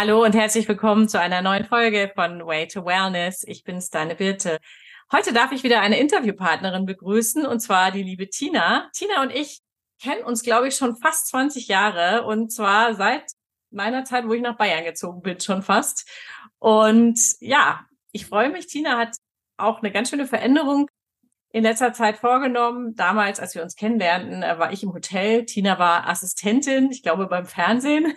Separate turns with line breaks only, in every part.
Hallo und herzlich willkommen zu einer neuen Folge von Way to Wellness. Ich bin's, deine Birte. Heute darf ich wieder eine Interviewpartnerin begrüßen und zwar die liebe Tina. Tina und ich kennen uns, glaube ich, schon fast 20 Jahre und zwar seit meiner Zeit, wo ich nach Bayern gezogen bin, schon fast. Und ja, ich freue mich. Tina hat auch eine ganz schöne Veränderung in letzter Zeit vorgenommen. Damals, als wir uns kennenlernten, äh, war ich im Hotel. Tina war Assistentin, ich glaube beim Fernsehen.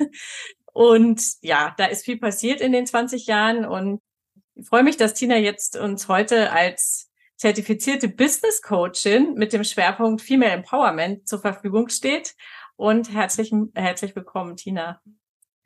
Und ja, da ist viel passiert in den 20 Jahren und ich freue mich, dass Tina jetzt uns heute als zertifizierte Business Coachin mit dem Schwerpunkt Female Empowerment zur Verfügung steht. Und herzlich, herzlich willkommen, Tina.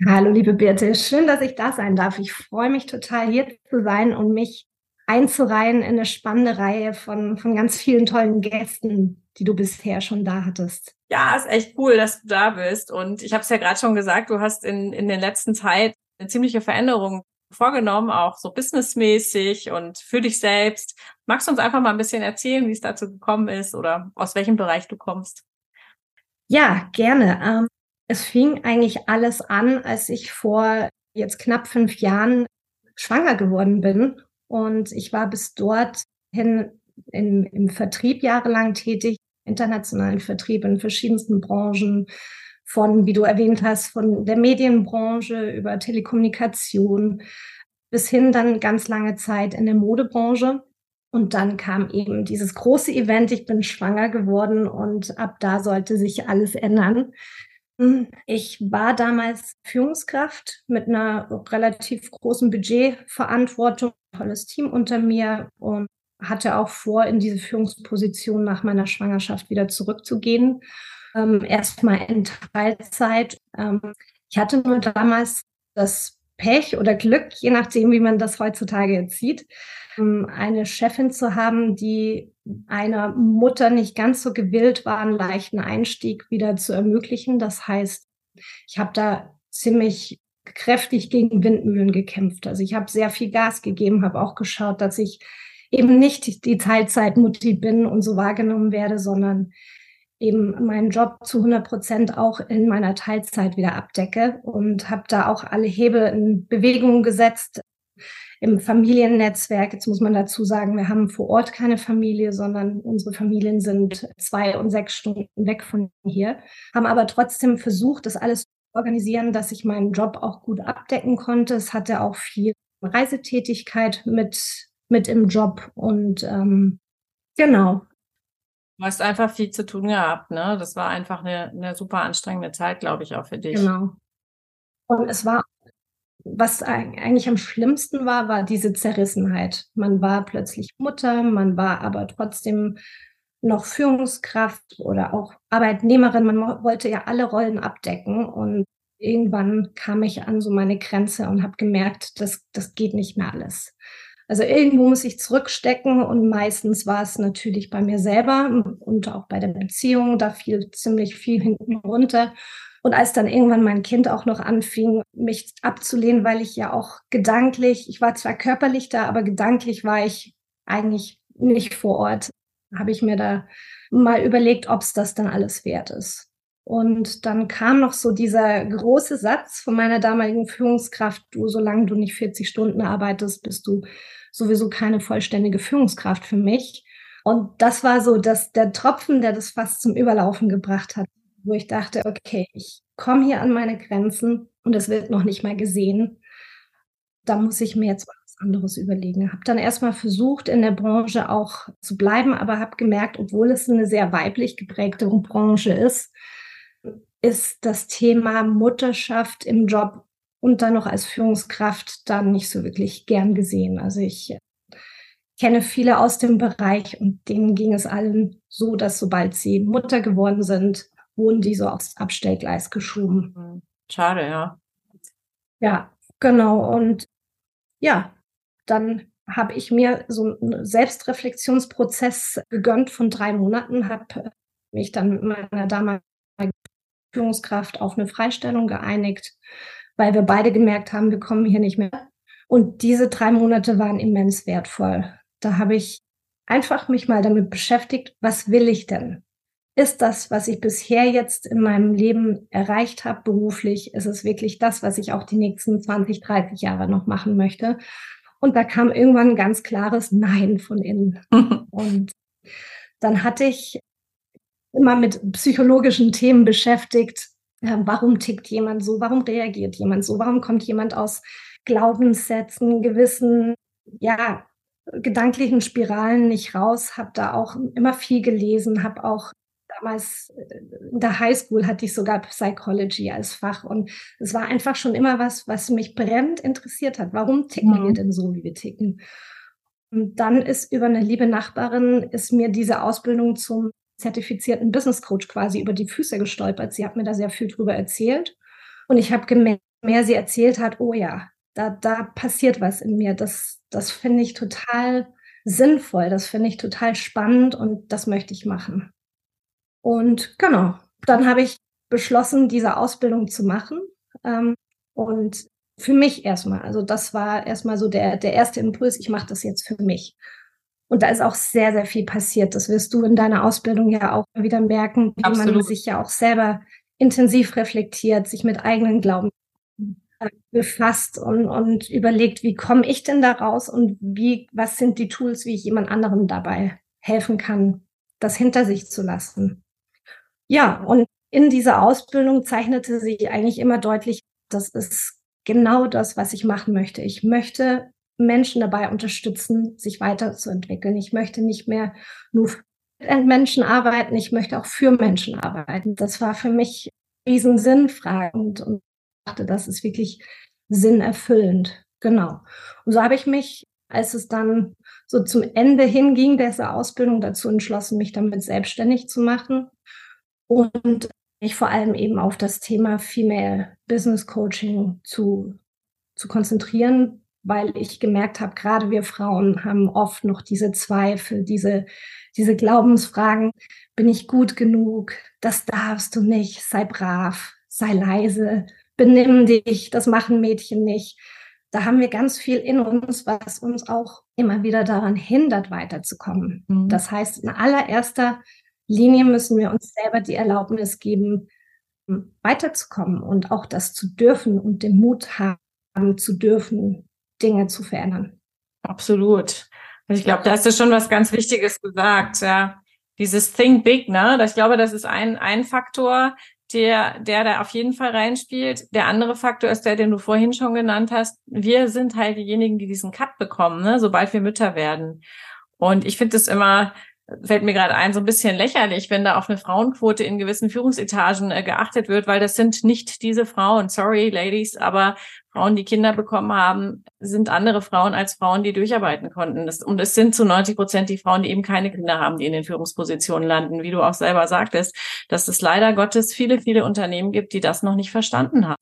Hallo, liebe Birte. Schön, dass ich da sein darf. Ich freue mich total, hier zu sein und mich einzureihen in eine spannende Reihe von, von ganz vielen tollen Gästen, die du bisher schon da hattest.
Ja, ist echt cool, dass du da bist. Und ich habe es ja gerade schon gesagt, du hast in, in der letzten Zeit eine ziemliche Veränderung vorgenommen, auch so businessmäßig und für dich selbst. Magst du uns einfach mal ein bisschen erzählen, wie es dazu gekommen ist oder aus welchem Bereich du kommst?
Ja, gerne. Ähm, es fing eigentlich alles an, als ich vor jetzt knapp fünf Jahren schwanger geworden bin und ich war bis dorthin in, im Vertrieb jahrelang tätig, internationalen Vertrieb in verschiedensten Branchen, von, wie du erwähnt hast, von der Medienbranche über Telekommunikation bis hin dann ganz lange Zeit in der Modebranche. Und dann kam eben dieses große Event, ich bin schwanger geworden und ab da sollte sich alles ändern. Ich war damals Führungskraft mit einer relativ großen Budgetverantwortung, tolles Team unter mir und hatte auch vor, in diese Führungsposition nach meiner Schwangerschaft wieder zurückzugehen. Ähm, Erstmal in Teilzeit. Ähm, ich hatte nur damals das Pech oder Glück, je nachdem, wie man das heutzutage jetzt sieht, ähm, eine Chefin zu haben, die einer Mutter nicht ganz so gewillt war, einen leichten Einstieg wieder zu ermöglichen. Das heißt, ich habe da ziemlich kräftig gegen Windmühlen gekämpft. Also ich habe sehr viel Gas gegeben, habe auch geschaut, dass ich eben nicht die Teilzeitmutti bin und so wahrgenommen werde, sondern eben meinen Job zu 100 Prozent auch in meiner Teilzeit wieder abdecke und habe da auch alle Hebel in Bewegung gesetzt, im Familiennetzwerk. Jetzt muss man dazu sagen, wir haben vor Ort keine Familie, sondern unsere Familien sind zwei und sechs Stunden weg von hier, haben aber trotzdem versucht, das alles zu organisieren, dass ich meinen Job auch gut abdecken konnte. Es hatte auch viel Reisetätigkeit mit, mit im Job und ähm, genau.
Du hast einfach viel zu tun gehabt, ne? Das war einfach eine, eine super anstrengende Zeit, glaube ich, auch für dich.
Genau. Und es war was eigentlich am schlimmsten war, war diese Zerrissenheit. Man war plötzlich Mutter, man war aber trotzdem noch Führungskraft oder auch Arbeitnehmerin. Man wollte ja alle Rollen abdecken und irgendwann kam ich an so meine Grenze und habe gemerkt, das, das geht nicht mehr alles. Also irgendwo muss ich zurückstecken und meistens war es natürlich bei mir selber und auch bei der Beziehung, da fiel ziemlich viel hinten runter. Und als dann irgendwann mein Kind auch noch anfing, mich abzulehnen, weil ich ja auch gedanklich, ich war zwar körperlich da, aber gedanklich war ich eigentlich nicht vor Ort, habe ich mir da mal überlegt, ob es das dann alles wert ist. Und dann kam noch so dieser große Satz von meiner damaligen Führungskraft, du, solange du nicht 40 Stunden arbeitest, bist du sowieso keine vollständige Führungskraft für mich. Und das war so dass der Tropfen, der das fast zum Überlaufen gebracht hat wo ich dachte, okay, ich komme hier an meine Grenzen und es wird noch nicht mal gesehen. Da muss ich mir jetzt was anderes überlegen. Habe dann erstmal versucht, in der Branche auch zu bleiben, aber habe gemerkt, obwohl es eine sehr weiblich geprägte Branche ist, ist das Thema Mutterschaft im Job und dann noch als Führungskraft dann nicht so wirklich gern gesehen. Also ich kenne viele aus dem Bereich und denen ging es allen so, dass sobald sie Mutter geworden sind, wurden die so aufs Abstellgleis geschoben. Mhm.
Schade, ja.
Ja, genau. Und ja, dann habe ich mir so einen Selbstreflexionsprozess gegönnt von drei Monaten, habe mich dann mit meiner damaligen Führungskraft auf eine Freistellung geeinigt, weil wir beide gemerkt haben, wir kommen hier nicht mehr. Und diese drei Monate waren immens wertvoll. Da habe ich einfach mich mal damit beschäftigt, was will ich denn? ist das, was ich bisher jetzt in meinem Leben erreicht habe, beruflich, ist es wirklich das, was ich auch die nächsten 20, 30 Jahre noch machen möchte. Und da kam irgendwann ein ganz klares Nein von innen. und dann hatte ich immer mit psychologischen Themen beschäftigt. Warum tickt jemand so? Warum reagiert jemand so? Warum kommt jemand aus Glaubenssätzen, gewissen, ja, gedanklichen Spiralen nicht raus? Habe da auch immer viel gelesen, habe auch damals äh, in der Highschool hatte ich sogar Psychology als Fach und es war einfach schon immer was, was mich brennend interessiert hat. Warum ticken mhm. wir denn so, wie wir ticken? Und dann ist über eine liebe Nachbarin ist mir diese Ausbildung zum zertifizierten Business Coach quasi über die Füße gestolpert. Sie hat mir da sehr viel drüber erzählt und ich habe gemerkt, mehr sie erzählt hat, oh ja, da, da passiert was in mir. Das, das finde ich total sinnvoll, das finde ich total spannend und das möchte ich machen. Und genau, dann habe ich beschlossen, diese Ausbildung zu machen. Ähm, und für mich erstmal, also das war erstmal so der, der erste Impuls, ich mache das jetzt für mich. Und da ist auch sehr, sehr viel passiert. Das wirst du in deiner Ausbildung ja auch wieder merken, wie Absolut. man sich ja auch selber intensiv reflektiert, sich mit eigenen Glauben befasst und, und überlegt, wie komme ich denn da raus und wie, was sind die Tools, wie ich jemand anderem dabei helfen kann, das hinter sich zu lassen. Ja, und in dieser Ausbildung zeichnete sich eigentlich immer deutlich, das ist genau das, was ich machen möchte. Ich möchte Menschen dabei unterstützen, sich weiterzuentwickeln. Ich möchte nicht mehr nur mit Menschen arbeiten, ich möchte auch für Menschen arbeiten. Das war für mich riesen sinnfragend und dachte, das ist wirklich sinnerfüllend. Genau. Und so habe ich mich, als es dann so zum Ende hinging, dieser Ausbildung dazu entschlossen, mich damit selbstständig zu machen und mich vor allem eben auf das Thema Female Business Coaching zu, zu konzentrieren, weil ich gemerkt habe, gerade wir Frauen haben oft noch diese Zweifel, diese, diese Glaubensfragen, bin ich gut genug, das darfst du nicht, sei brav, sei leise, benimm dich, das machen Mädchen nicht. Da haben wir ganz viel in uns, was uns auch immer wieder daran hindert, weiterzukommen. Mhm. Das heißt, in allererster Linie müssen wir uns selber die Erlaubnis geben, weiterzukommen und auch das zu dürfen und den Mut haben zu dürfen, Dinge zu verändern.
Absolut. Ich glaube, da hast du schon was ganz Wichtiges gesagt. Ja, dieses Think Big, ne? Ich glaube, das ist ein, ein Faktor, der, der da auf jeden Fall reinspielt. Der andere Faktor ist der, den du vorhin schon genannt hast. Wir sind halt diejenigen, die diesen Cut bekommen, ne? sobald wir Mütter werden. Und ich finde es immer fällt mir gerade ein, so ein bisschen lächerlich, wenn da auf eine Frauenquote in gewissen Führungsetagen äh, geachtet wird, weil das sind nicht diese Frauen, sorry Ladies, aber Frauen, die Kinder bekommen haben, sind andere Frauen als Frauen, die durcharbeiten konnten. Das, und es sind zu 90 Prozent die Frauen, die eben keine Kinder haben, die in den Führungspositionen landen, wie du auch selber sagtest, dass es leider Gottes viele, viele Unternehmen gibt, die das noch nicht verstanden haben.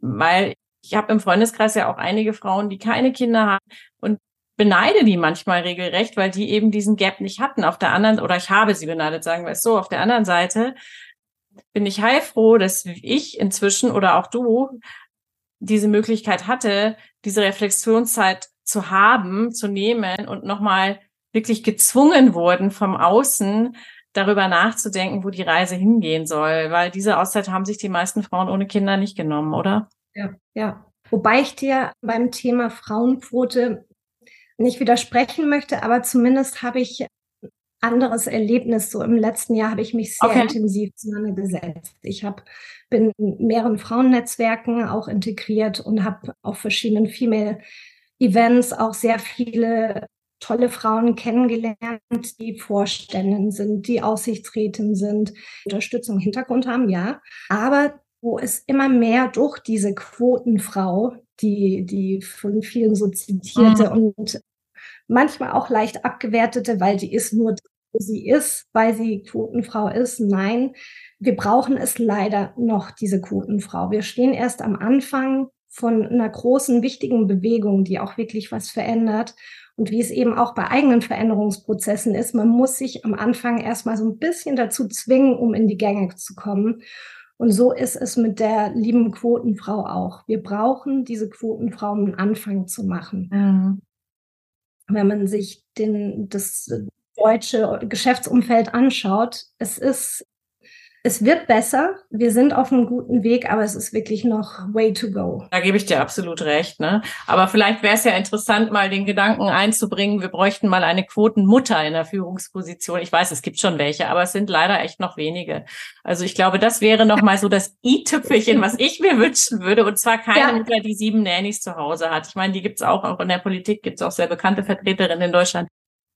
Weil ich habe im Freundeskreis ja auch einige Frauen, die keine Kinder haben und beneide die manchmal regelrecht, weil die eben diesen Gap nicht hatten. Auf der anderen, oder ich habe sie beneidet, sagen wir es so. Auf der anderen Seite bin ich heilfroh, dass ich inzwischen oder auch du diese Möglichkeit hatte, diese Reflexionszeit zu haben, zu nehmen und nochmal wirklich gezwungen wurden vom Außen, darüber nachzudenken, wo die Reise hingehen soll, weil diese Auszeit haben sich die meisten Frauen ohne Kinder nicht genommen, oder?
Ja, ja. Wobei ich dir beim Thema Frauenquote nicht widersprechen möchte, aber zumindest habe ich anderes Erlebnis. So im letzten Jahr habe ich mich sehr okay. intensiv auseinandergesetzt. Ich habe bin in mehreren Frauennetzwerken auch integriert und habe auf verschiedenen Female Events auch sehr viele tolle Frauen kennengelernt, die Vorständen sind, die Aussichtsräten sind, Unterstützung im Hintergrund haben, ja. Aber wo es immer mehr durch diese Quotenfrau, die, die von vielen so zitierte mhm. und manchmal auch leicht abgewertete, weil die ist nur, sie ist, weil sie Quotenfrau ist. Nein, wir brauchen es leider noch, diese Quotenfrau. Wir stehen erst am Anfang von einer großen, wichtigen Bewegung, die auch wirklich was verändert. Und wie es eben auch bei eigenen Veränderungsprozessen ist, man muss sich am Anfang erstmal so ein bisschen dazu zwingen, um in die Gänge zu kommen. Und so ist es mit der lieben Quotenfrau auch. Wir brauchen diese Quotenfrau, um einen Anfang zu machen. Mhm wenn man sich den, das deutsche Geschäftsumfeld anschaut, es ist es wird besser. Wir sind auf einem guten Weg, aber es ist wirklich noch way to go.
Da gebe ich dir absolut recht. Ne? Aber vielleicht wäre es ja interessant, mal den Gedanken einzubringen, wir bräuchten mal eine Quotenmutter in der Führungsposition. Ich weiß, es gibt schon welche, aber es sind leider echt noch wenige. Also ich glaube, das wäre noch mal so das i-Tüpfelchen, was ich mir wünschen würde. Und zwar keine ja. Mutter, die sieben Nannies zu Hause hat. Ich meine, die gibt's auch, auch in der Politik gibt's auch sehr bekannte Vertreterinnen in Deutschland.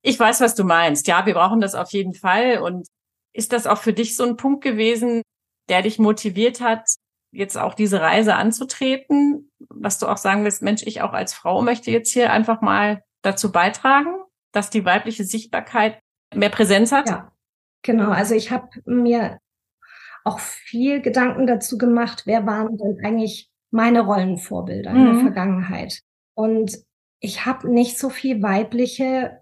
Ich weiß, was du meinst. Ja, wir brauchen das auf jeden Fall. Und ist das auch für dich so ein Punkt gewesen, der dich motiviert hat, jetzt auch diese Reise anzutreten, was du auch sagen willst, Mensch, ich auch als Frau möchte jetzt hier einfach mal dazu beitragen, dass die weibliche Sichtbarkeit mehr Präsenz hat?
Ja, genau. Also ich habe mir auch viel Gedanken dazu gemacht, wer waren denn eigentlich meine Rollenvorbilder mhm. in der mhm. Vergangenheit? Und ich habe nicht so viel weibliche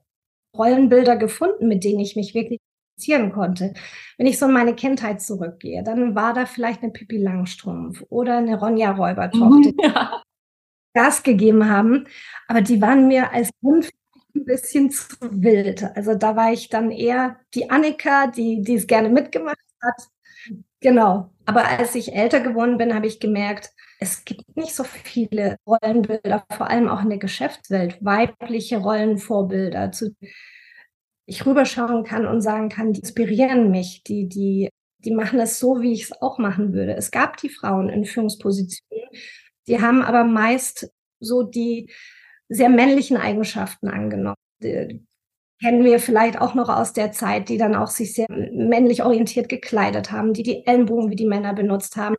Rollenbilder gefunden, mit denen ich mich wirklich identifizieren konnte. Wenn ich so in meine Kindheit zurückgehe, dann war da vielleicht eine Pippi Langstrumpf oder eine Ronja Räubertochter, die ja. Gas gegeben haben. Aber die waren mir als Kind ein bisschen zu wild. Also da war ich dann eher die Annika, die, die es gerne mitgemacht hat. Genau. Aber als ich älter geworden bin, habe ich gemerkt, es gibt nicht so viele Rollenbilder, vor allem auch in der Geschäftswelt, weibliche Rollenvorbilder, zu ich rüberschauen kann und sagen kann, die inspirieren mich, die, die, die machen es so, wie ich es auch machen würde. Es gab die Frauen in Führungspositionen, die haben aber meist so die sehr männlichen Eigenschaften angenommen. Die, kennen wir vielleicht auch noch aus der Zeit, die dann auch sich sehr männlich orientiert gekleidet haben, die die Ellenbogen wie die Männer benutzt haben,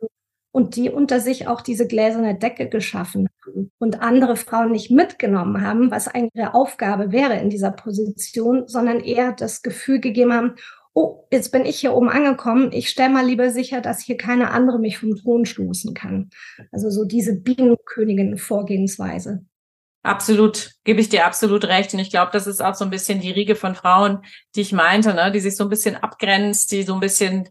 und die unter sich auch diese gläserne Decke geschaffen haben und andere Frauen nicht mitgenommen haben, was eigentlich ihre Aufgabe wäre in dieser Position, sondern eher das Gefühl gegeben haben, oh, jetzt bin ich hier oben angekommen, ich stelle mal lieber sicher, dass hier keine andere mich vom Thron stoßen kann. Also so diese Bienenkönigin-Vorgehensweise.
Absolut, gebe ich dir absolut recht. Und ich glaube, das ist auch so ein bisschen die Riege von Frauen, die ich meinte, ne? die sich so ein bisschen abgrenzt, die so ein bisschen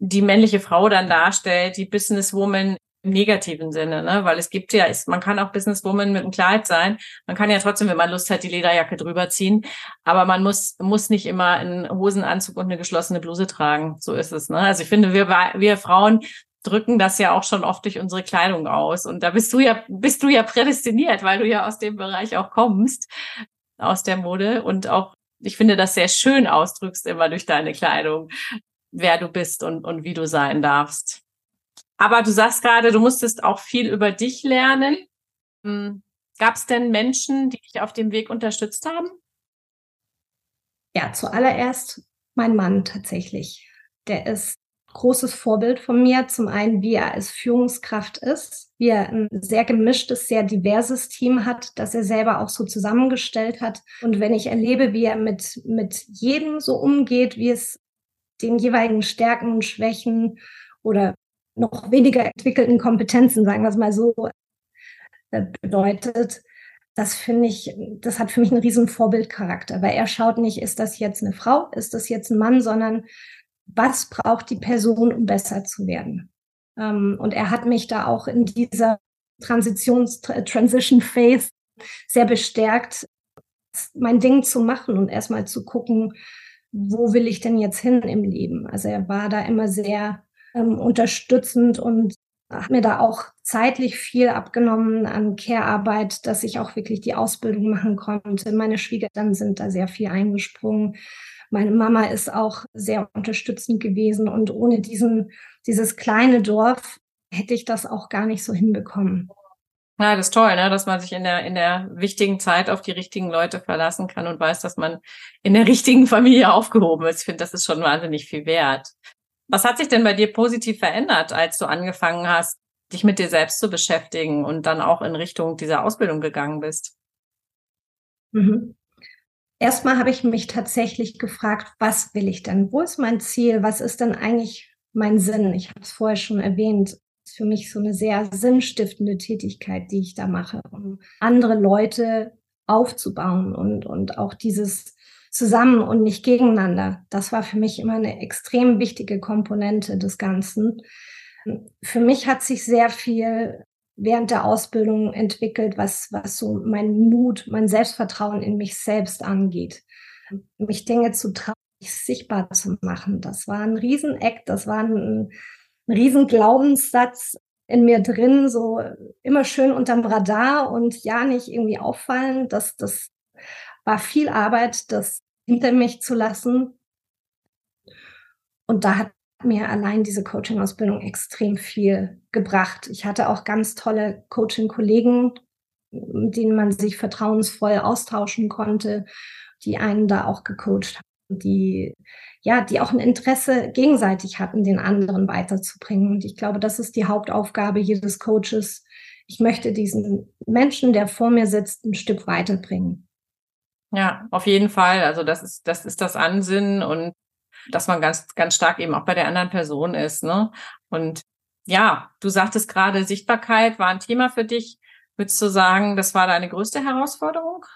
die männliche Frau dann darstellt, die Businesswoman im negativen Sinne, ne? Weil es gibt ja, ist, man kann auch Businesswoman mit einem Kleid sein. Man kann ja trotzdem, wenn man Lust hat, die Lederjacke drüber ziehen. Aber man muss, muss nicht immer einen Hosenanzug und eine geschlossene Bluse tragen. So ist es, ne? Also ich finde, wir, wir Frauen drücken das ja auch schon oft durch unsere Kleidung aus. Und da bist du ja, bist du ja prädestiniert, weil du ja aus dem Bereich auch kommst, aus der Mode und auch ich finde, das sehr schön ausdrückst immer durch deine Kleidung wer du bist und, und wie du sein darfst. Aber du sagst gerade, du musstest auch viel über dich lernen. Hm, Gab es denn Menschen, die dich auf dem Weg unterstützt haben?
Ja, zuallererst mein Mann tatsächlich. Der ist großes Vorbild von mir. Zum einen, wie er als Führungskraft ist, wie er ein sehr gemischtes, sehr diverses Team hat, das er selber auch so zusammengestellt hat. Und wenn ich erlebe, wie er mit, mit jedem so umgeht, wie es den jeweiligen Stärken und Schwächen oder noch weniger entwickelten Kompetenzen, sagen wir es mal so, äh, bedeutet, das finde ich, das hat für mich einen riesen Vorbildcharakter, weil er schaut nicht, ist das jetzt eine Frau, ist das jetzt ein Mann, sondern was braucht die Person, um besser zu werden. Ähm, und er hat mich da auch in dieser Transitions Transition Phase sehr bestärkt, mein Ding zu machen und erstmal zu gucken, wo will ich denn jetzt hin im Leben? Also er war da immer sehr ähm, unterstützend und hat mir da auch zeitlich viel abgenommen an Care-Arbeit, dass ich auch wirklich die Ausbildung machen konnte. Meine Schwiegereltern sind da sehr viel eingesprungen. Meine Mama ist auch sehr unterstützend gewesen und ohne diesen, dieses kleine Dorf hätte ich das auch gar nicht so hinbekommen.
Ja, das ist toll, ne? dass man sich in der, in der wichtigen Zeit auf die richtigen Leute verlassen kann und weiß, dass man in der richtigen Familie aufgehoben ist. Ich finde, das ist schon wahnsinnig viel wert. Was hat sich denn bei dir positiv verändert, als du angefangen hast, dich mit dir selbst zu beschäftigen und dann auch in Richtung dieser Ausbildung gegangen bist?
Mhm. Erstmal habe ich mich tatsächlich gefragt, was will ich denn? Wo ist mein Ziel? Was ist denn eigentlich mein Sinn? Ich habe es vorher schon erwähnt ist für mich so eine sehr sinnstiftende Tätigkeit, die ich da mache, um andere Leute aufzubauen und, und auch dieses zusammen und nicht gegeneinander. Das war für mich immer eine extrem wichtige Komponente des Ganzen. Für mich hat sich sehr viel während der Ausbildung entwickelt, was, was so mein Mut, mein Selbstvertrauen in mich selbst angeht. Mich Dinge zu trauen, sichtbar zu machen. Das war ein Rieseneck, das war ein, Riesenglaubenssatz in mir drin, so immer schön unterm Radar und ja nicht irgendwie auffallen. Das, das war viel Arbeit, das hinter mich zu lassen. Und da hat mir allein diese Coaching-Ausbildung extrem viel gebracht. Ich hatte auch ganz tolle Coaching-Kollegen, mit denen man sich vertrauensvoll austauschen konnte, die einen da auch gecoacht haben, die ja, die auch ein Interesse gegenseitig hatten, den anderen weiterzubringen. Und ich glaube, das ist die Hauptaufgabe jedes Coaches. Ich möchte diesen Menschen, der vor mir sitzt, ein Stück weiterbringen.
Ja, auf jeden Fall. Also das ist, das ist das Ansinnen und dass man ganz, ganz stark eben auch bei der anderen Person ist. Ne? Und ja, du sagtest gerade, Sichtbarkeit war ein Thema für dich. Würdest du sagen, das war deine größte Herausforderung?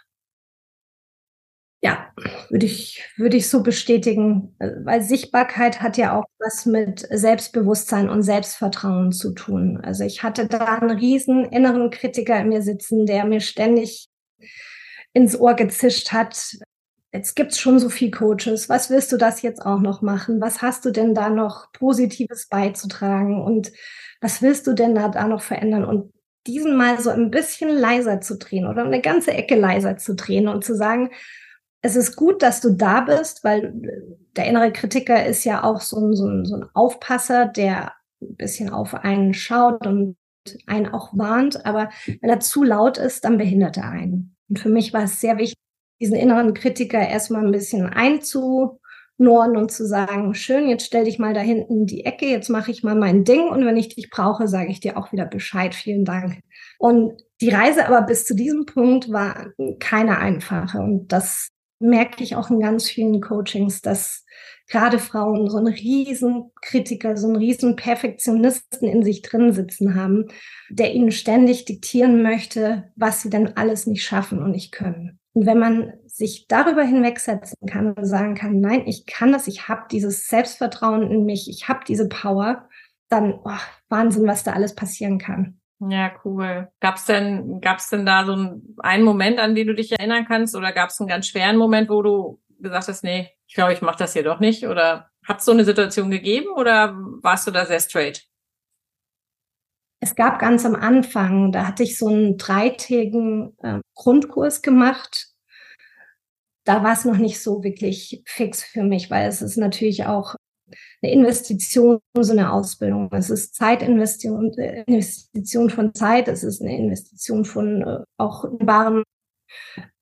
Ja, würde ich, würde ich so bestätigen, weil Sichtbarkeit hat ja auch was mit Selbstbewusstsein und Selbstvertrauen zu tun. Also ich hatte da einen riesen inneren Kritiker in mir sitzen, der mir ständig ins Ohr gezischt hat, jetzt gibt's schon so viel Coaches. Was willst du das jetzt auch noch machen? Was hast du denn da noch Positives beizutragen? Und was willst du denn da, da noch verändern? Und diesen mal so ein bisschen leiser zu drehen oder eine ganze Ecke leiser zu drehen und zu sagen, es ist gut, dass du da bist, weil der innere Kritiker ist ja auch so ein, so ein, so ein Aufpasser, der ein bisschen auf einen schaut und einen auch warnt. Aber wenn er zu laut ist, dann behindert er einen. Und für mich war es sehr wichtig, diesen inneren Kritiker erstmal ein bisschen einzunorden und zu sagen, schön, jetzt stell dich mal da hinten in die Ecke, jetzt mache ich mal mein Ding und wenn ich dich brauche, sage ich dir auch wieder Bescheid. Vielen Dank. Und die Reise aber bis zu diesem Punkt war keine einfache und das merke ich auch in ganz vielen Coachings, dass gerade Frauen so einen riesen Kritiker, so einen riesen Perfektionisten in sich drin sitzen haben, der ihnen ständig diktieren möchte, was sie denn alles nicht schaffen und nicht können. Und wenn man sich darüber hinwegsetzen kann und sagen kann, nein, ich kann das, ich habe dieses Selbstvertrauen in mich, ich habe diese Power, dann oh, Wahnsinn, was da alles passieren kann.
Ja, cool. Gab's denn, gab's denn da so einen Moment, an den du dich erinnern kannst, oder gab's einen ganz schweren Moment, wo du gesagt hast, nee, ich glaube, ich mache das hier doch nicht? Oder hat es so eine Situation gegeben oder warst du da sehr straight?
Es gab ganz am Anfang, da hatte ich so einen dreitägigen äh, Grundkurs gemacht. Da war es noch nicht so wirklich fix für mich, weil es ist natürlich auch eine Investition, so eine Ausbildung. Es ist Zeitinvestition, äh, Investition von Zeit, es ist eine Investition von äh, auch wahren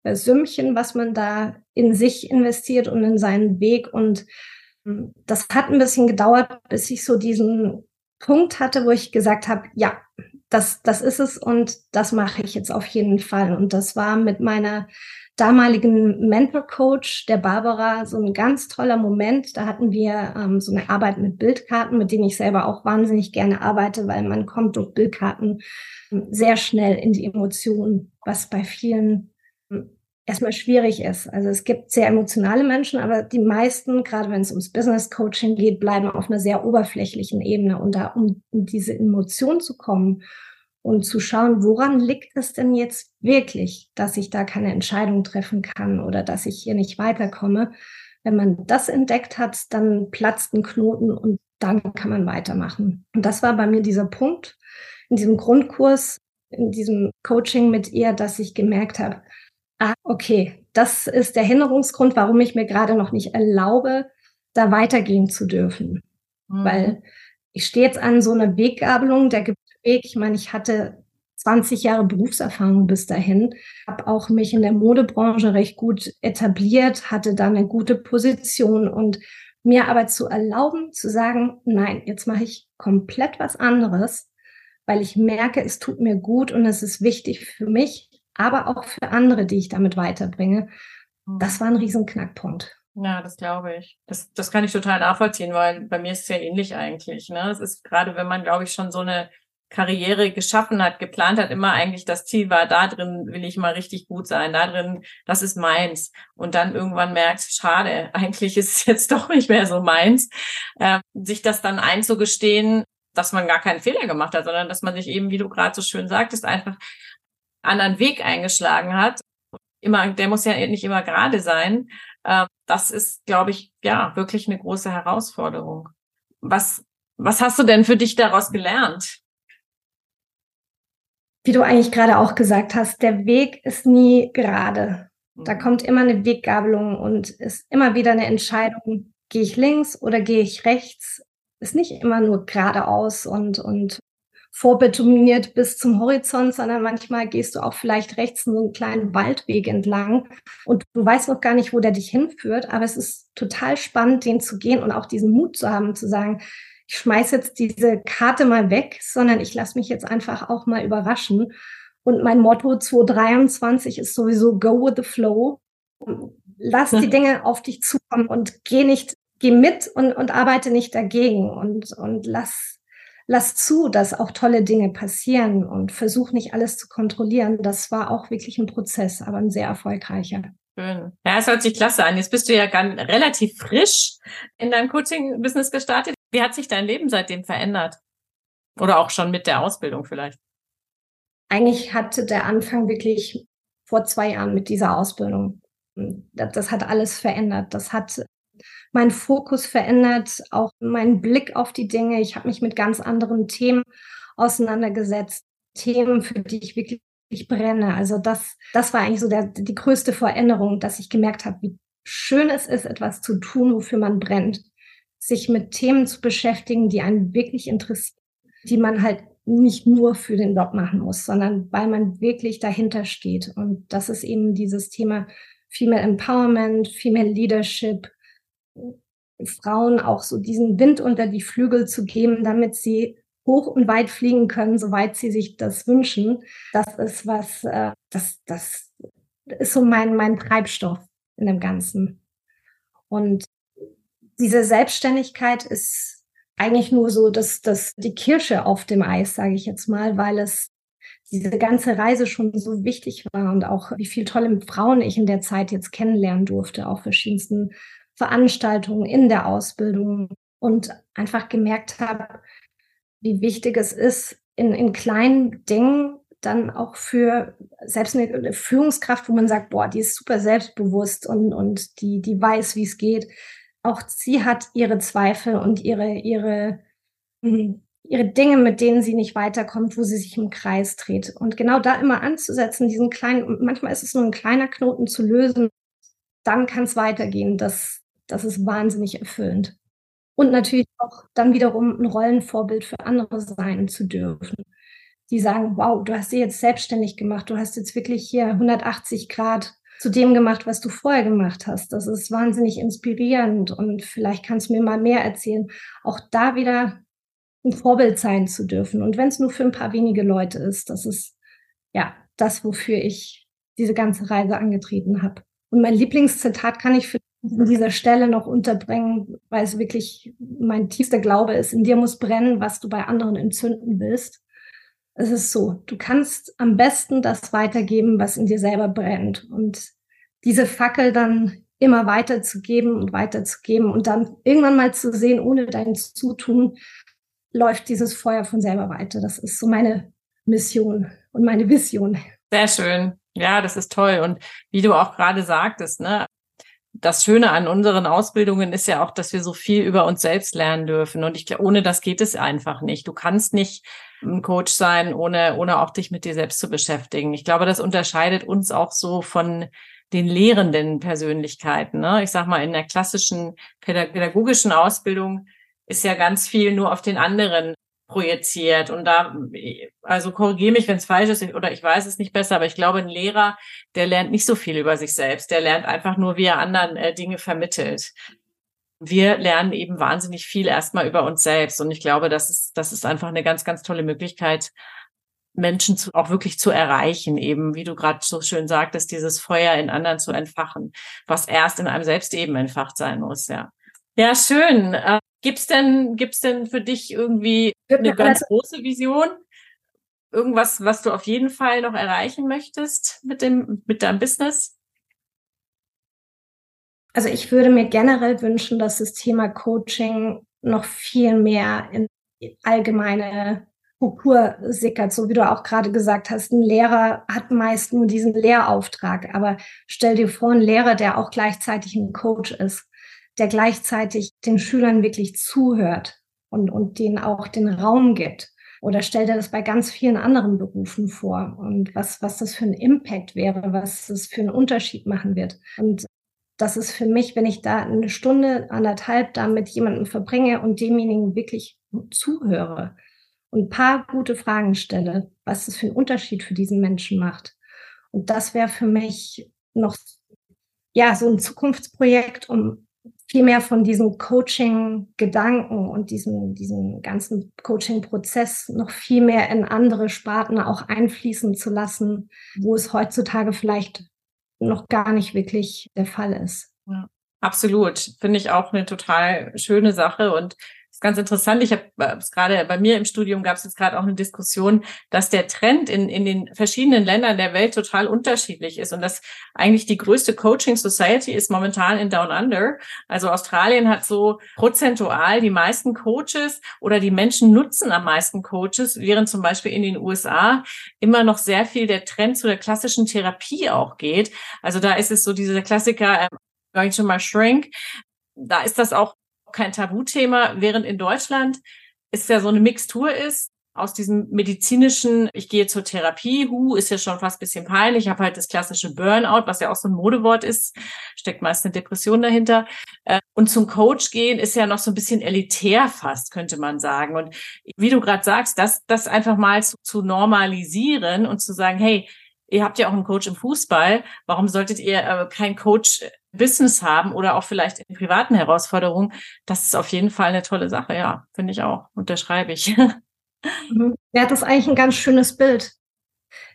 äh, Sümmchen, was man da in sich investiert und in seinen Weg. Und hm, das hat ein bisschen gedauert, bis ich so diesen Punkt hatte, wo ich gesagt habe, ja, das, das ist es und das mache ich jetzt auf jeden Fall. Und das war mit meiner damaligen Mentor-Coach, der Barbara, so ein ganz toller Moment. Da hatten wir ähm, so eine Arbeit mit Bildkarten, mit denen ich selber auch wahnsinnig gerne arbeite, weil man kommt durch Bildkarten ähm, sehr schnell in die Emotionen, was bei vielen ähm, erstmal schwierig ist. Also es gibt sehr emotionale Menschen, aber die meisten, gerade wenn es ums Business Coaching geht, bleiben auf einer sehr oberflächlichen Ebene. Und da, um in diese Emotion zu kommen und zu schauen, woran liegt es denn jetzt wirklich, dass ich da keine Entscheidung treffen kann oder dass ich hier nicht weiterkomme. Wenn man das entdeckt hat, dann platzt ein Knoten und dann kann man weitermachen. Und das war bei mir dieser Punkt in diesem Grundkurs, in diesem Coaching mit ihr, dass ich gemerkt habe, ah, okay, das ist der Hinderungsgrund, warum ich mir gerade noch nicht erlaube, da weitergehen zu dürfen. Mhm. Weil ich stehe jetzt an so einer Weggabelung, der gibt Weg. Ich meine, ich hatte 20 Jahre Berufserfahrung bis dahin, habe auch mich in der Modebranche recht gut etabliert, hatte da eine gute Position und mir aber zu erlauben, zu sagen, nein, jetzt mache ich komplett was anderes, weil ich merke, es tut mir gut und es ist wichtig für mich, aber auch für andere, die ich damit weiterbringe. Mhm. Das war ein riesen Knackpunkt.
Ja, das glaube ich. Das, das kann ich total nachvollziehen, weil bei mir ist es ja ähnlich eigentlich. Ne? Es ist gerade, wenn man, glaube ich, schon so eine Karriere geschaffen hat, geplant hat, immer eigentlich das Ziel war, da drin will ich mal richtig gut sein, da drin, das ist meins. Und dann irgendwann merkst, schade, eigentlich ist es jetzt doch nicht mehr so meins. Äh, sich das dann einzugestehen, dass man gar keinen Fehler gemacht hat, sondern dass man sich eben, wie du gerade so schön sagtest, einfach anderen Weg eingeschlagen hat. Immer, der muss ja nicht immer gerade sein, äh, das ist, glaube ich, ja, wirklich eine große Herausforderung. Was, was hast du denn für dich daraus gelernt?
Wie du eigentlich gerade auch gesagt hast, der Weg ist nie gerade. Da mhm. kommt immer eine Weggabelung und ist immer wieder eine Entscheidung, gehe ich links oder gehe ich rechts? Ist nicht immer nur geradeaus und, und vorbetoniert bis zum Horizont, sondern manchmal gehst du auch vielleicht rechts so einen kleinen Waldweg entlang und du weißt noch gar nicht, wo der dich hinführt, aber es ist total spannend, den zu gehen und auch diesen Mut zu haben, zu sagen, ich schmeiß jetzt diese Karte mal weg, sondern ich lasse mich jetzt einfach auch mal überraschen. Und mein Motto 2023 ist sowieso Go with the Flow. Lass die Dinge auf dich zukommen und geh nicht, geh mit und, und arbeite nicht dagegen und, und lass, lass zu, dass auch tolle Dinge passieren und versuch nicht alles zu kontrollieren. Das war auch wirklich ein Prozess, aber ein sehr erfolgreicher.
Schön. Ja, es hört sich klasse an. Jetzt bist du ja ganz relativ frisch in deinem Coaching-Business gestartet. Wie hat sich dein Leben seitdem verändert? Oder auch schon mit der Ausbildung vielleicht?
Eigentlich hatte der Anfang wirklich vor zwei Jahren mit dieser Ausbildung. Das hat alles verändert. Das hat meinen Fokus verändert, auch meinen Blick auf die Dinge. Ich habe mich mit ganz anderen Themen auseinandergesetzt. Themen, für die ich wirklich brenne. Also das, das war eigentlich so der, die größte Veränderung, dass ich gemerkt habe, wie schön es ist, etwas zu tun, wofür man brennt sich mit Themen zu beschäftigen, die einen wirklich interessieren, die man halt nicht nur für den Job machen muss, sondern weil man wirklich dahinter steht. Und das ist eben dieses Thema Female Empowerment, Female Leadership, Frauen auch so diesen Wind unter die Flügel zu geben, damit sie hoch und weit fliegen können, soweit sie sich das wünschen. Das ist was, äh, das, das ist so mein, mein Treibstoff in dem Ganzen. Und diese Selbstständigkeit ist eigentlich nur so, dass dass die Kirsche auf dem Eis, sage ich jetzt mal, weil es diese ganze Reise schon so wichtig war und auch wie viele tolle Frauen ich in der Zeit jetzt kennenlernen durfte, auf verschiedensten Veranstaltungen in der Ausbildung und einfach gemerkt habe, wie wichtig es ist, in, in kleinen Dingen dann auch für selbst eine Führungskraft, wo man sagt, boah, die ist super selbstbewusst und, und die, die weiß, wie es geht, auch sie hat ihre Zweifel und ihre, ihre, hm, ihre Dinge, mit denen sie nicht weiterkommt, wo sie sich im Kreis dreht. Und genau da immer anzusetzen, diesen kleinen, manchmal ist es nur ein kleiner Knoten zu lösen, dann kann es weitergehen. Das, das ist wahnsinnig erfüllend. Und natürlich auch dann wiederum ein Rollenvorbild für andere sein zu dürfen. Die sagen, wow, du hast sie jetzt selbstständig gemacht, du hast jetzt wirklich hier 180 Grad zu dem gemacht, was du vorher gemacht hast. Das ist wahnsinnig inspirierend und vielleicht kannst du mir mal mehr erzählen. Auch da wieder ein Vorbild sein zu dürfen. Und wenn es nur für ein paar wenige Leute ist, das ist ja das, wofür ich diese ganze Reise angetreten habe. Und mein Lieblingszitat kann ich für an dieser Stelle noch unterbringen, weil es wirklich mein tiefster Glaube ist, in dir muss brennen, was du bei anderen entzünden willst es ist so, du kannst am besten das weitergeben, was in dir selber brennt. Und diese Fackel dann immer weiterzugeben und weiterzugeben und dann irgendwann mal zu sehen, ohne dein Zutun, läuft dieses Feuer von selber weiter. Das ist so meine Mission und meine Vision.
Sehr schön. Ja, das ist toll. Und wie du auch gerade sagtest, ne, das Schöne an unseren Ausbildungen ist ja auch, dass wir so viel über uns selbst lernen dürfen. Und ich glaube, ohne das geht es einfach nicht. Du kannst nicht ein Coach sein, ohne, ohne auch dich mit dir selbst zu beschäftigen. Ich glaube, das unterscheidet uns auch so von den lehrenden Persönlichkeiten. Ne? Ich sag mal, in der klassischen pädagogischen Ausbildung ist ja ganz viel nur auf den anderen projiziert. Und da, also korrigiere mich, wenn es falsch ist oder ich weiß es nicht besser, aber ich glaube, ein Lehrer, der lernt nicht so viel über sich selbst. Der lernt einfach nur, wie er anderen äh, Dinge vermittelt. Wir lernen eben wahnsinnig viel erstmal über uns selbst. Und ich glaube, das ist, das ist einfach eine ganz, ganz tolle Möglichkeit, Menschen zu, auch wirklich zu erreichen, eben, wie du gerade so schön sagtest, dieses Feuer in anderen zu entfachen, was erst in einem selbst eben entfacht sein muss, ja. Ja, schön. Gibt's denn, gibt's denn für dich irgendwie eine ganz große Vision? Irgendwas, was du auf jeden Fall noch erreichen möchtest mit dem, mit deinem Business?
Also ich würde mir generell wünschen, dass das Thema Coaching noch viel mehr in allgemeine Struktur sickert, so wie du auch gerade gesagt hast. Ein Lehrer hat meist nur diesen Lehrauftrag, aber stell dir vor, ein Lehrer, der auch gleichzeitig ein Coach ist, der gleichzeitig den Schülern wirklich zuhört und, und denen auch den Raum gibt. Oder stell dir das bei ganz vielen anderen Berufen vor und was, was das für ein Impact wäre, was das für einen Unterschied machen wird. Und das ist für mich, wenn ich da eine Stunde, anderthalb da mit jemandem verbringe und demjenigen wirklich zuhöre und paar gute Fragen stelle, was das für einen Unterschied für diesen Menschen macht. Und das wäre für mich noch, ja, so ein Zukunftsprojekt, um viel von diesem Coaching-Gedanken und diesem, diesem ganzen Coaching-Prozess noch viel mehr in andere Sparten auch einfließen zu lassen, wo es heutzutage vielleicht noch gar nicht wirklich der Fall ist.
Ja, absolut. Finde ich auch eine total schöne Sache und ganz interessant. Ich habe es gerade bei mir im Studium gab es jetzt gerade auch eine Diskussion, dass der Trend in, in den verschiedenen Ländern der Welt total unterschiedlich ist und dass eigentlich die größte Coaching Society ist momentan in Down Under. Also Australien hat so prozentual die meisten Coaches oder die Menschen nutzen am meisten Coaches, während zum Beispiel in den USA immer noch sehr viel der Trend zu der klassischen Therapie auch geht. Also da ist es so dieser Klassiker, ich schon mal Shrink, da ist das auch kein Tabuthema, während in Deutschland es ja so eine Mixtur ist aus diesem medizinischen, ich gehe zur Therapie, hu, ist ja schon fast bisschen peinlich. Ich habe halt das klassische Burnout, was ja auch so ein Modewort ist, steckt meist eine Depression dahinter. Äh, und zum Coach gehen ist ja noch so ein bisschen elitär fast, könnte man sagen. Und wie du gerade sagst, das, das einfach mal zu, zu normalisieren und zu sagen, hey, ihr habt ja auch einen Coach im Fußball, warum solltet ihr äh, keinen Coach Business haben oder auch vielleicht in privaten Herausforderungen, das ist auf jeden Fall eine tolle Sache, ja, finde ich auch, unterschreibe ich.
Mhm. Ja, das ist eigentlich ein ganz schönes Bild.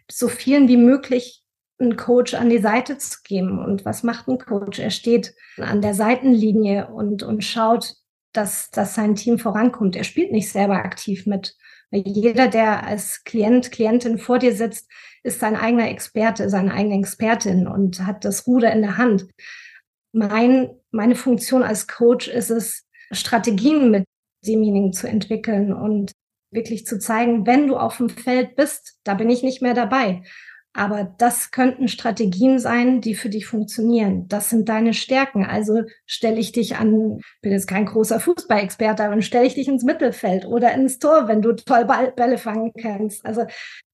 So vielen wie möglich einen Coach an die Seite zu geben. Und was macht ein Coach? Er steht an der Seitenlinie und, und schaut, dass, dass sein Team vorankommt. Er spielt nicht selber aktiv mit. Jeder, der als Klient, Klientin vor dir sitzt, ist sein eigener Experte, seine eigene Expertin und hat das Ruder in der Hand mein, meine Funktion als Coach ist es, Strategien mit demjenigen zu entwickeln und wirklich zu zeigen, wenn du auf dem Feld bist, da bin ich nicht mehr dabei. Aber das könnten Strategien sein, die für dich funktionieren. Das sind deine Stärken. Also stelle ich dich an, bin jetzt kein großer Fußballexperte, aber stelle ich dich ins Mittelfeld oder ins Tor, wenn du toll Bälle fangen kannst. Also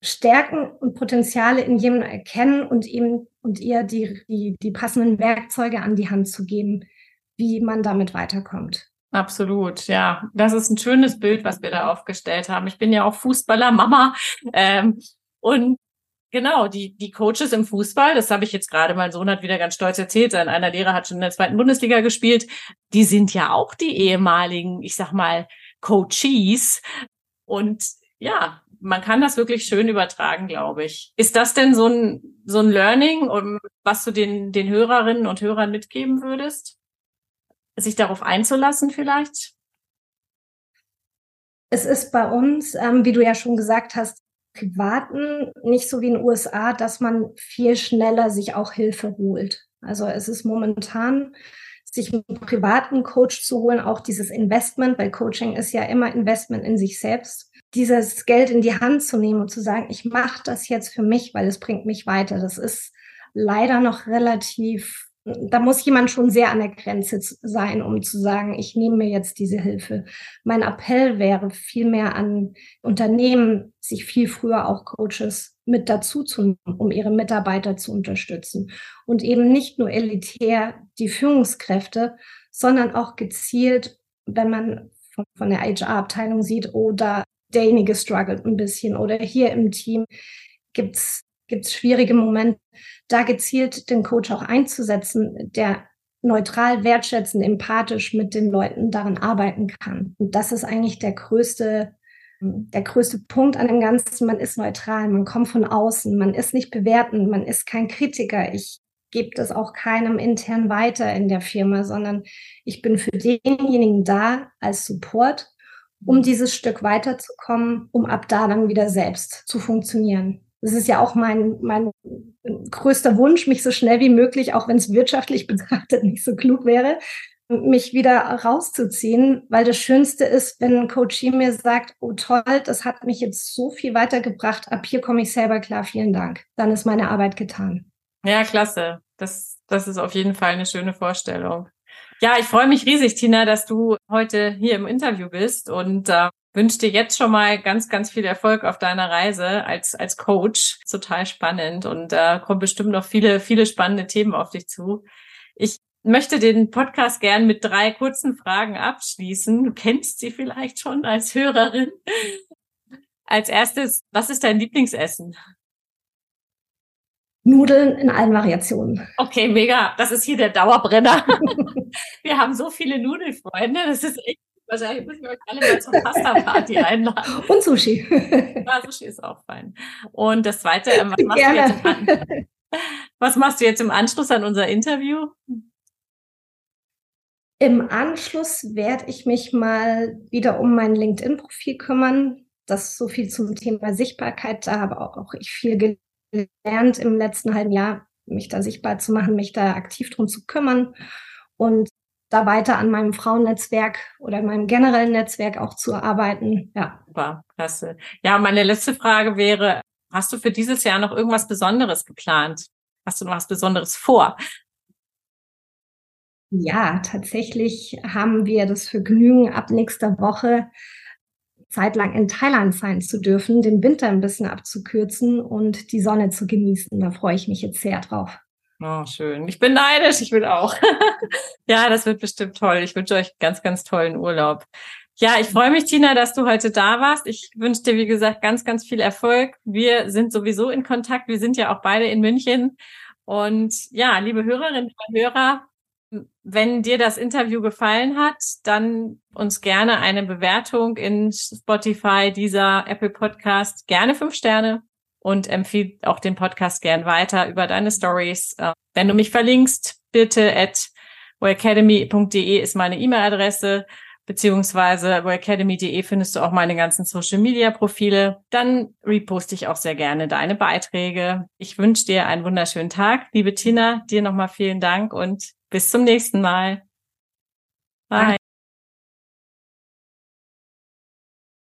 Stärken und Potenziale in jemandem erkennen und ihm und ihr die, die, die passenden Werkzeuge an die Hand zu geben, wie man damit weiterkommt.
Absolut, ja. Das ist ein schönes Bild, was wir da aufgestellt haben. Ich bin ja auch Fußballer, Mama. Ähm, und Genau, die, die Coaches im Fußball, das habe ich jetzt gerade, mein Sohn hat wieder ganz stolz erzählt, sein einer Lehrer hat schon in der zweiten Bundesliga gespielt, die sind ja auch die ehemaligen, ich sag mal, Coaches. Und ja, man kann das wirklich schön übertragen, glaube ich. Ist das denn so ein, so ein Learning, was du den, den Hörerinnen und Hörern mitgeben würdest? Sich darauf einzulassen vielleicht?
Es ist bei uns, ähm, wie du ja schon gesagt hast, Privaten nicht so wie in den USA, dass man viel schneller sich auch Hilfe holt. Also es ist momentan, sich einen privaten Coach zu holen, auch dieses Investment, weil Coaching ist ja immer Investment in sich selbst, dieses Geld in die Hand zu nehmen und zu sagen, ich mache das jetzt für mich, weil es bringt mich weiter. Das ist leider noch relativ da muss jemand schon sehr an der Grenze sein, um zu sagen, ich nehme mir jetzt diese Hilfe. Mein Appell wäre vielmehr an Unternehmen, sich viel früher auch Coaches mit dazu zu nehmen, um ihre Mitarbeiter zu unterstützen. Und eben nicht nur elitär die Führungskräfte, sondern auch gezielt, wenn man von, von der HR-Abteilung sieht, oder derjenige struggelt ein bisschen oder hier im Team gibt's gibt es schwierige Momente, da gezielt den Coach auch einzusetzen, der neutral, wertschätzend, empathisch mit den Leuten daran arbeiten kann. Und das ist eigentlich der größte, der größte Punkt an dem Ganzen. Man ist neutral, man kommt von außen, man ist nicht bewertend, man ist kein Kritiker. Ich gebe das auch keinem intern weiter in der Firma, sondern ich bin für denjenigen da als Support, um dieses Stück weiterzukommen, um ab da dann wieder selbst zu funktionieren. Das ist ja auch mein, mein größter Wunsch, mich so schnell wie möglich, auch wenn es wirtschaftlich betrachtet nicht so klug wäre, mich wieder rauszuziehen, weil das Schönste ist, wenn ein Coach mir sagt, oh toll, das hat mich jetzt so viel weitergebracht, ab hier komme ich selber klar, vielen Dank. Dann ist meine Arbeit getan.
Ja, klasse. Das, das ist auf jeden Fall eine schöne Vorstellung. Ja, ich freue mich riesig, Tina, dass du heute hier im Interview bist und äh, wünsche dir jetzt schon mal ganz, ganz viel Erfolg auf deiner Reise als, als Coach. Total spannend und da äh, kommen bestimmt noch viele, viele spannende Themen auf dich zu. Ich möchte den Podcast gern mit drei kurzen Fragen abschließen. Du kennst sie vielleicht schon als Hörerin. Als erstes, was ist dein Lieblingsessen?
Nudeln in allen Variationen.
Okay, mega. Das ist hier der Dauerbrenner. wir haben so viele Nudelfreunde. Das ist echt Wahrscheinlich müssen wir euch alle mal zur Pasta-Party einladen.
Und Sushi.
Ja, Sushi ist auch fein. Und das Zweite, ähm, was machst, du jetzt was machst du jetzt im Anschluss an unser Interview?
Im Anschluss werde ich mich mal wieder um mein LinkedIn-Profil kümmern. Das ist so viel zum Thema Sichtbarkeit. Da habe auch, auch ich viel gelernt im letzten halben Jahr, mich da sichtbar zu machen, mich da aktiv drum zu kümmern und da weiter an meinem Frauennetzwerk oder meinem generellen Netzwerk auch zu arbeiten. Ja.
Super, klasse. Ja, meine letzte Frage wäre, hast du für dieses Jahr noch irgendwas Besonderes geplant? Hast du noch was Besonderes vor?
Ja, tatsächlich haben wir das Vergnügen, ab nächster Woche zeitlang in Thailand sein zu dürfen, den Winter ein bisschen abzukürzen und die Sonne zu genießen. Da freue ich mich jetzt sehr drauf.
Oh, schön. Ich bin neidisch, ich will auch. ja, das wird bestimmt toll. Ich wünsche euch ganz, ganz tollen Urlaub. Ja, ich freue mich, Tina, dass du heute da warst. Ich wünsche dir, wie gesagt, ganz, ganz viel Erfolg. Wir sind sowieso in Kontakt. Wir sind ja auch beide in München. Und ja, liebe Hörerinnen und Hörer, wenn dir das Interview gefallen hat, dann uns gerne eine Bewertung in Spotify, dieser Apple Podcast, gerne fünf Sterne und empfehle auch den Podcast gern weiter über deine Stories. Äh, wenn du mich verlinkst, bitte at wayacademy.de ist meine E-Mail-Adresse beziehungsweise wayacademy.de findest du auch meine ganzen Social Media Profile. Dann reposte ich auch sehr gerne deine Beiträge. Ich wünsche dir einen wunderschönen Tag. Liebe Tina, dir nochmal vielen Dank und bis zum nächsten Mal. Bye.